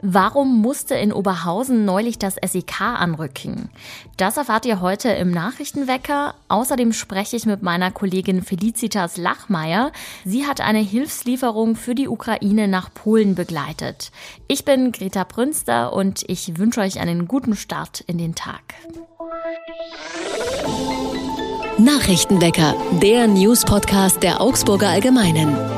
Warum musste in Oberhausen neulich das SEK anrücken? Das erfahrt ihr heute im Nachrichtenwecker. Außerdem spreche ich mit meiner Kollegin Felicitas Lachmeier. Sie hat eine Hilfslieferung für die Ukraine nach Polen begleitet. Ich bin Greta Brünster und ich wünsche euch einen guten Start in den Tag. Nachrichtenwecker, der News-Podcast der Augsburger Allgemeinen.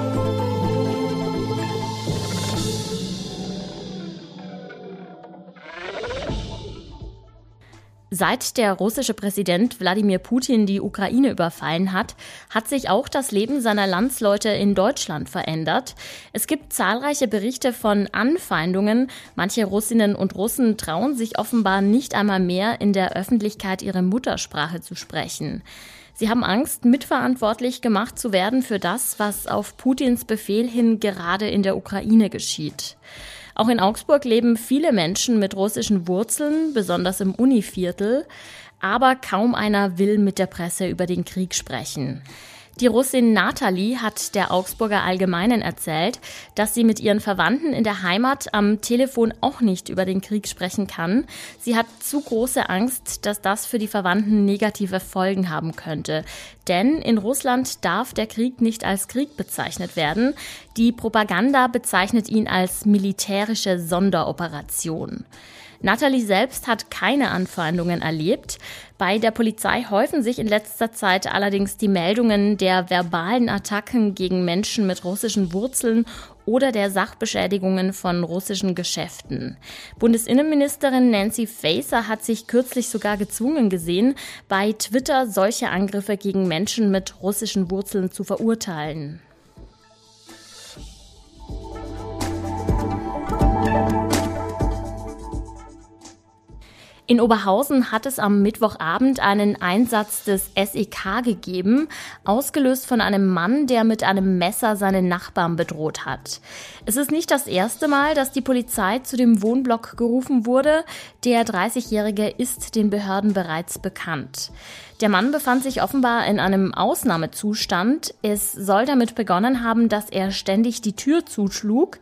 Seit der russische Präsident Wladimir Putin die Ukraine überfallen hat, hat sich auch das Leben seiner Landsleute in Deutschland verändert. Es gibt zahlreiche Berichte von Anfeindungen. Manche Russinnen und Russen trauen sich offenbar nicht einmal mehr in der Öffentlichkeit ihre Muttersprache zu sprechen. Sie haben Angst, mitverantwortlich gemacht zu werden für das, was auf Putins Befehl hin gerade in der Ukraine geschieht. Auch in Augsburg leben viele Menschen mit russischen Wurzeln, besonders im Univiertel, aber kaum einer will mit der Presse über den Krieg sprechen. Die Russin Nathalie hat der Augsburger Allgemeinen erzählt, dass sie mit ihren Verwandten in der Heimat am Telefon auch nicht über den Krieg sprechen kann. Sie hat zu große Angst, dass das für die Verwandten negative Folgen haben könnte. Denn in Russland darf der Krieg nicht als Krieg bezeichnet werden. Die Propaganda bezeichnet ihn als militärische Sonderoperation. Natalie selbst hat keine Anfeindungen erlebt. Bei der Polizei häufen sich in letzter Zeit allerdings die Meldungen der verbalen Attacken gegen Menschen mit russischen Wurzeln oder der Sachbeschädigungen von russischen Geschäften. Bundesinnenministerin Nancy Faeser hat sich kürzlich sogar gezwungen gesehen, bei Twitter solche Angriffe gegen Menschen mit russischen Wurzeln zu verurteilen. In Oberhausen hat es am Mittwochabend einen Einsatz des SEK gegeben, ausgelöst von einem Mann, der mit einem Messer seinen Nachbarn bedroht hat. Es ist nicht das erste Mal, dass die Polizei zu dem Wohnblock gerufen wurde. Der 30-Jährige ist den Behörden bereits bekannt. Der Mann befand sich offenbar in einem Ausnahmezustand. Es soll damit begonnen haben, dass er ständig die Tür zuschlug.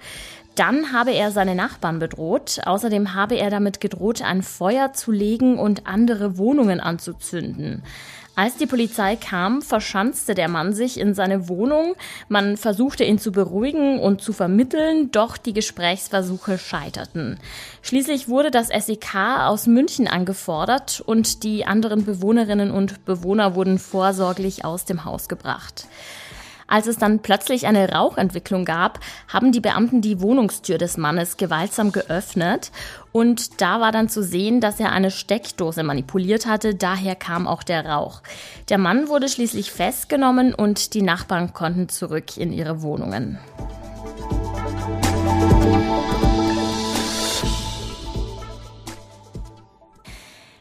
Dann habe er seine Nachbarn bedroht. Außerdem habe er damit gedroht, ein Feuer zu legen und andere Wohnungen anzuzünden. Als die Polizei kam, verschanzte der Mann sich in seine Wohnung. Man versuchte ihn zu beruhigen und zu vermitteln, doch die Gesprächsversuche scheiterten. Schließlich wurde das SEK aus München angefordert und die anderen Bewohnerinnen und Bewohner wurden vorsorglich aus dem Haus gebracht. Als es dann plötzlich eine Rauchentwicklung gab, haben die Beamten die Wohnungstür des Mannes gewaltsam geöffnet und da war dann zu sehen, dass er eine Steckdose manipuliert hatte, daher kam auch der Rauch. Der Mann wurde schließlich festgenommen und die Nachbarn konnten zurück in ihre Wohnungen.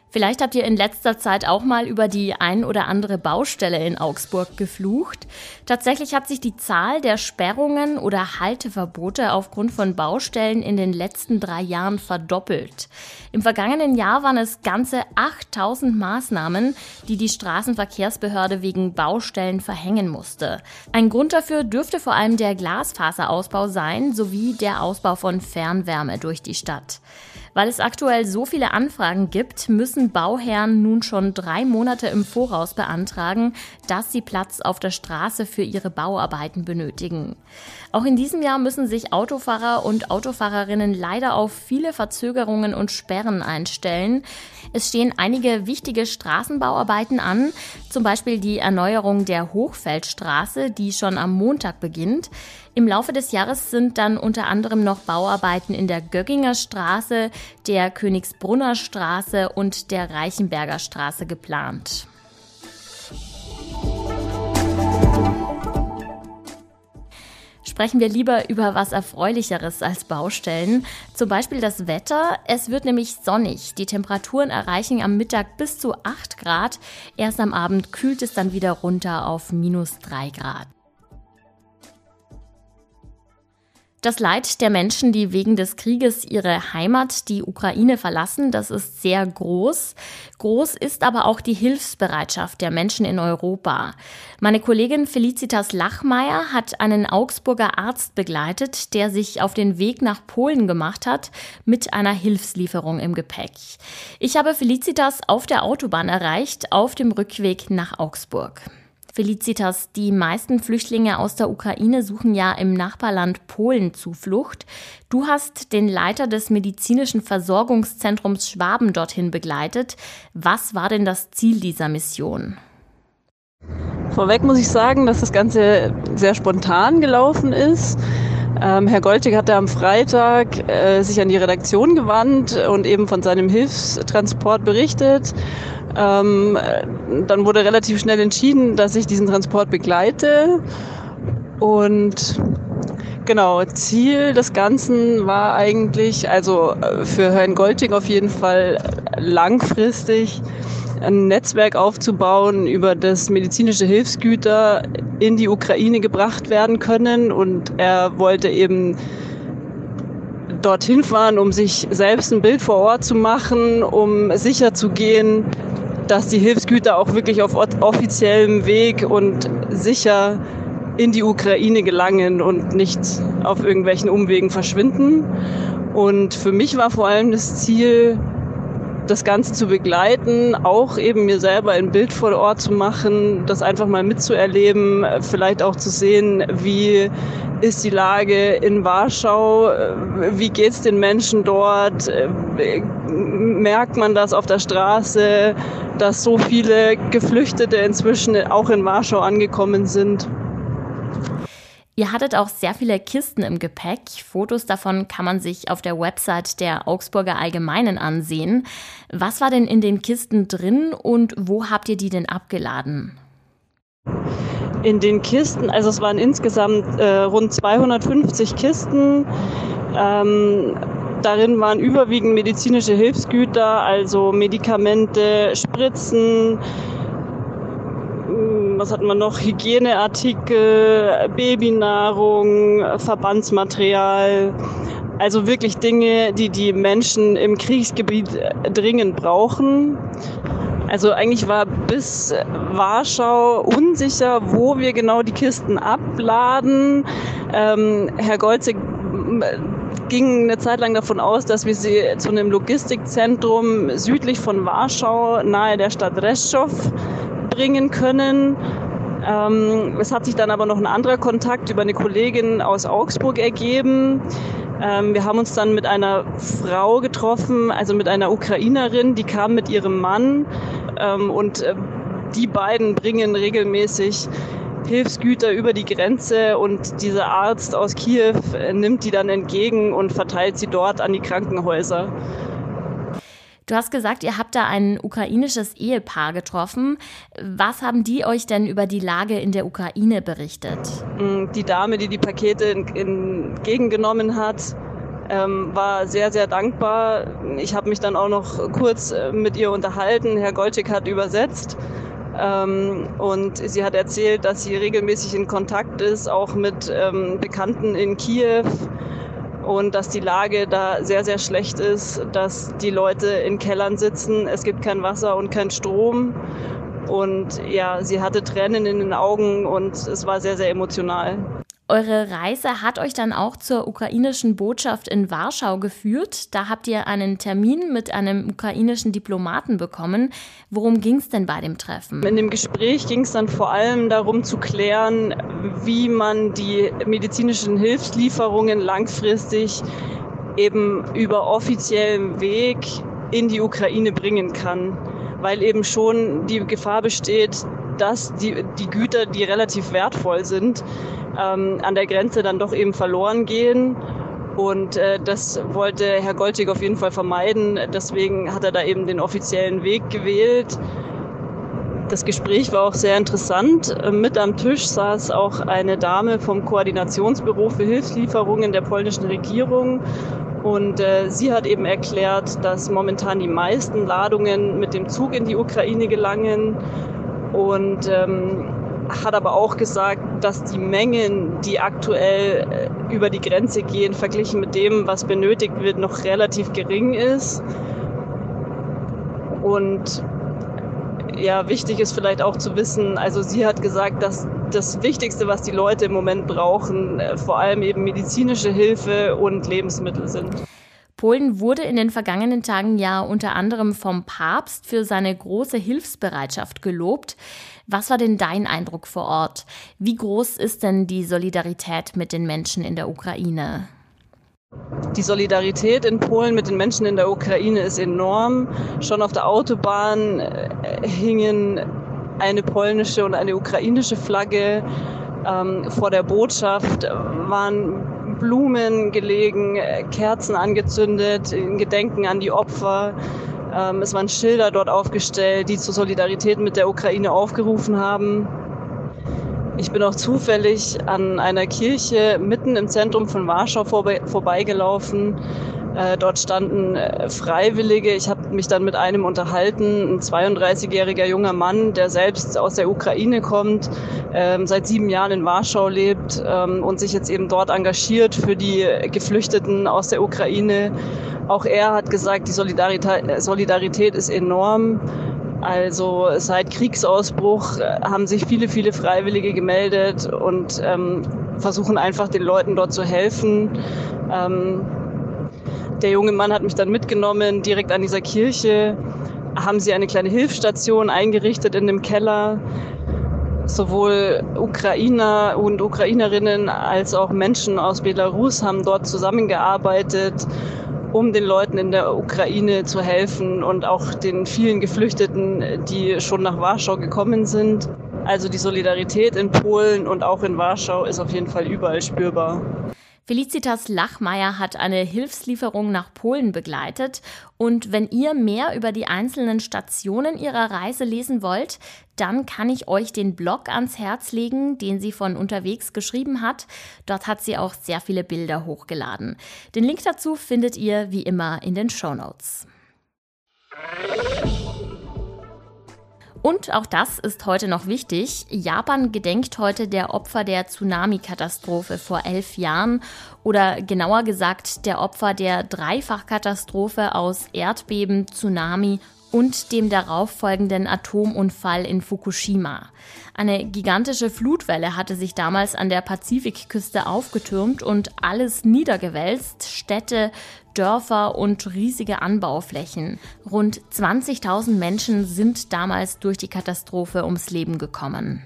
Vielleicht habt ihr in letzter Zeit auch mal über die ein oder andere Baustelle in Augsburg geflucht. Tatsächlich hat sich die Zahl der Sperrungen oder Halteverbote aufgrund von Baustellen in den letzten drei Jahren verdoppelt. Im vergangenen Jahr waren es ganze 8000 Maßnahmen, die die Straßenverkehrsbehörde wegen Baustellen verhängen musste. Ein Grund dafür dürfte vor allem der Glasfaserausbau sein, sowie der Ausbau von Fernwärme durch die Stadt. Weil es aktuell so viele Anfragen gibt, müssen Bauherren nun schon drei Monate im Voraus beantragen, dass sie Platz auf der Straße für ihre Bauarbeiten benötigen. Auch in diesem Jahr müssen sich Autofahrer und Autofahrerinnen leider auf viele Verzögerungen und Sperren einstellen. Es stehen einige wichtige Straßenbauarbeiten an, zum Beispiel die Erneuerung der Hochfeldstraße, die schon am Montag beginnt. Im Laufe des Jahres sind dann unter anderem noch Bauarbeiten in der Gögginger Straße, der Königsbrunner Straße und der Reichenberger Straße geplant. sprechen wir lieber über was Erfreulicheres als Baustellen. Zum Beispiel das Wetter. Es wird nämlich sonnig. Die Temperaturen erreichen am Mittag bis zu 8 Grad. Erst am Abend kühlt es dann wieder runter auf minus 3 Grad. Das Leid der Menschen, die wegen des Krieges ihre Heimat, die Ukraine verlassen, das ist sehr groß. Groß ist aber auch die Hilfsbereitschaft der Menschen in Europa. Meine Kollegin Felicitas Lachmeier hat einen Augsburger Arzt begleitet, der sich auf den Weg nach Polen gemacht hat mit einer Hilfslieferung im Gepäck. Ich habe Felicitas auf der Autobahn erreicht, auf dem Rückweg nach Augsburg. Felicitas, die meisten Flüchtlinge aus der Ukraine suchen ja im Nachbarland Polen Zuflucht. Du hast den Leiter des medizinischen Versorgungszentrums Schwaben dorthin begleitet. Was war denn das Ziel dieser Mission? Vorweg muss ich sagen, dass das Ganze sehr spontan gelaufen ist. Ähm, Herr Goltig hatte am Freitag äh, sich an die Redaktion gewandt und eben von seinem Hilfstransport berichtet. Ähm, dann wurde relativ schnell entschieden, dass ich diesen Transport begleite. Und genau, Ziel des Ganzen war eigentlich, also äh, für Herrn Golting auf jeden Fall langfristig ein Netzwerk aufzubauen, über das medizinische Hilfsgüter in die Ukraine gebracht werden können. Und er wollte eben dorthin fahren, um sich selbst ein Bild vor Ort zu machen, um sicher zu gehen, dass die Hilfsgüter auch wirklich auf offiziellem Weg und sicher in die Ukraine gelangen und nicht auf irgendwelchen Umwegen verschwinden. Und für mich war vor allem das Ziel, das Ganze zu begleiten, auch eben mir selber ein Bild vor Ort zu machen, das einfach mal mitzuerleben, vielleicht auch zu sehen, wie ist die Lage in Warschau, wie geht es den Menschen dort, merkt man das auf der Straße, dass so viele Geflüchtete inzwischen auch in Warschau angekommen sind. Ihr hattet auch sehr viele Kisten im Gepäck. Fotos davon kann man sich auf der Website der Augsburger Allgemeinen ansehen. Was war denn in den Kisten drin und wo habt ihr die denn abgeladen? In den Kisten, also es waren insgesamt äh, rund 250 Kisten. Ähm, darin waren überwiegend medizinische Hilfsgüter, also Medikamente, Spritzen, was hatten wir noch? Hygieneartikel, Babynahrung, Verbandsmaterial. Also wirklich Dinge, die die Menschen im Kriegsgebiet dringend brauchen. Also eigentlich war bis Warschau unsicher, wo wir genau die Kisten abladen. Ähm, Herr Golzig ging eine Zeit lang davon aus, dass wir sie zu einem Logistikzentrum südlich von Warschau, nahe der Stadt Reschow, bringen können. Ähm, es hat sich dann aber noch ein anderer Kontakt über eine Kollegin aus Augsburg ergeben. Ähm, wir haben uns dann mit einer Frau getroffen, also mit einer Ukrainerin, die kam mit ihrem Mann ähm, und äh, die beiden bringen regelmäßig Hilfsgüter über die Grenze und dieser Arzt aus Kiew äh, nimmt die dann entgegen und verteilt sie dort an die Krankenhäuser. Du hast gesagt, ihr habt da ein ukrainisches Ehepaar getroffen. Was haben die euch denn über die Lage in der Ukraine berichtet? Mm, die Dame, die die Pakete entgegengenommen hat, ähm, war sehr, sehr dankbar. Ich habe mich dann auch noch kurz äh, mit ihr unterhalten. Herr Golczyk hat übersetzt. Ähm, und sie hat erzählt, dass sie regelmäßig in Kontakt ist, auch mit ähm, Bekannten in Kiew und dass die Lage da sehr, sehr schlecht ist, dass die Leute in Kellern sitzen, es gibt kein Wasser und kein Strom. Und ja, sie hatte Tränen in den Augen und es war sehr, sehr emotional. Eure Reise hat euch dann auch zur ukrainischen Botschaft in Warschau geführt. Da habt ihr einen Termin mit einem ukrainischen Diplomaten bekommen. Worum ging es denn bei dem Treffen? In dem Gespräch ging es dann vor allem darum zu klären, wie man die medizinischen Hilfslieferungen langfristig eben über offiziellen Weg in die Ukraine bringen kann. Weil eben schon die Gefahr besteht, dass die, die Güter, die relativ wertvoll sind, ähm, an der Grenze dann doch eben verloren gehen. Und äh, das wollte Herr Goltig auf jeden Fall vermeiden. Deswegen hat er da eben den offiziellen Weg gewählt. Das Gespräch war auch sehr interessant. Mit am Tisch saß auch eine Dame vom Koordinationsbüro für Hilfslieferungen der polnischen Regierung. Und äh, sie hat eben erklärt, dass momentan die meisten Ladungen mit dem Zug in die Ukraine gelangen. Und ähm, hat aber auch gesagt, dass die Mengen, die aktuell über die Grenze gehen, verglichen mit dem, was benötigt wird, noch relativ gering ist. Und ja, wichtig ist vielleicht auch zu wissen, also sie hat gesagt, dass das Wichtigste, was die Leute im Moment brauchen, äh, vor allem eben medizinische Hilfe und Lebensmittel sind. Polen wurde in den vergangenen Tagen ja unter anderem vom Papst für seine große Hilfsbereitschaft gelobt. Was war denn dein Eindruck vor Ort? Wie groß ist denn die Solidarität mit den Menschen in der Ukraine? Die Solidarität in Polen mit den Menschen in der Ukraine ist enorm. Schon auf der Autobahn äh, hingen eine polnische und eine ukrainische Flagge. Ähm, vor der Botschaft waren Blumen gelegen, Kerzen angezündet, in Gedenken an die Opfer. Ähm, es waren Schilder dort aufgestellt, die zur Solidarität mit der Ukraine aufgerufen haben. Ich bin auch zufällig an einer Kirche mitten im Zentrum von Warschau vorbei, vorbeigelaufen. Äh, dort standen äh, Freiwillige. Ich habe mich dann mit einem unterhalten, ein 32-jähriger junger Mann, der selbst aus der Ukraine kommt, ähm, seit sieben Jahren in Warschau lebt ähm, und sich jetzt eben dort engagiert für die Geflüchteten aus der Ukraine. Auch er hat gesagt, die Solidarität, Solidarität ist enorm. Also seit Kriegsausbruch äh, haben sich viele, viele Freiwillige gemeldet und ähm, versuchen einfach den Leuten dort zu helfen. Ähm, der junge Mann hat mich dann mitgenommen, direkt an dieser Kirche haben sie eine kleine Hilfsstation eingerichtet in dem Keller. Sowohl Ukrainer und Ukrainerinnen als auch Menschen aus Belarus haben dort zusammengearbeitet um den Leuten in der Ukraine zu helfen und auch den vielen Geflüchteten, die schon nach Warschau gekommen sind. Also die Solidarität in Polen und auch in Warschau ist auf jeden Fall überall spürbar. Felicitas Lachmeier hat eine Hilfslieferung nach Polen begleitet. Und wenn ihr mehr über die einzelnen Stationen ihrer Reise lesen wollt, dann kann ich euch den Blog ans Herz legen, den sie von unterwegs geschrieben hat. Dort hat sie auch sehr viele Bilder hochgeladen. Den Link dazu findet ihr wie immer in den Show Notes. Und auch das ist heute noch wichtig. Japan gedenkt heute der Opfer der Tsunami-Katastrophe vor elf Jahren oder genauer gesagt der Opfer der Dreifachkatastrophe aus Erdbeben, Tsunami und dem darauffolgenden Atomunfall in Fukushima. Eine gigantische Flutwelle hatte sich damals an der Pazifikküste aufgetürmt und alles niedergewälzt, Städte, Dörfer und riesige Anbauflächen. Rund 20.000 Menschen sind damals durch die Katastrophe ums Leben gekommen.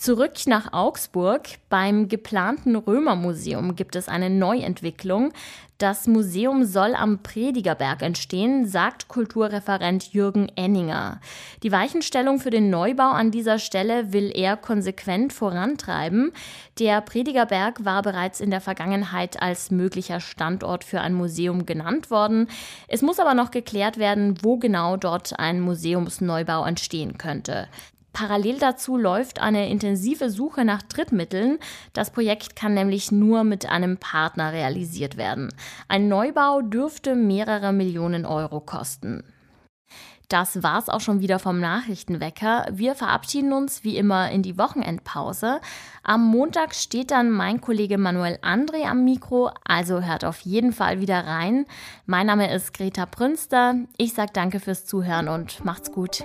Zurück nach Augsburg. Beim geplanten Römermuseum gibt es eine Neuentwicklung. Das Museum soll am Predigerberg entstehen, sagt Kulturreferent Jürgen Enninger. Die Weichenstellung für den Neubau an dieser Stelle will er konsequent vorantreiben. Der Predigerberg war bereits in der Vergangenheit als möglicher Standort für ein Museum genannt worden. Es muss aber noch geklärt werden, wo genau dort ein Museumsneubau entstehen könnte. Parallel dazu läuft eine intensive Suche nach Drittmitteln. Das Projekt kann nämlich nur mit einem Partner realisiert werden. Ein Neubau dürfte mehrere Millionen Euro kosten. Das war's auch schon wieder vom Nachrichtenwecker. Wir verabschieden uns wie immer in die Wochenendpause. Am Montag steht dann mein Kollege Manuel André am Mikro, also hört auf jeden Fall wieder rein. Mein Name ist Greta Prünster. Ich sag danke fürs Zuhören und macht's gut.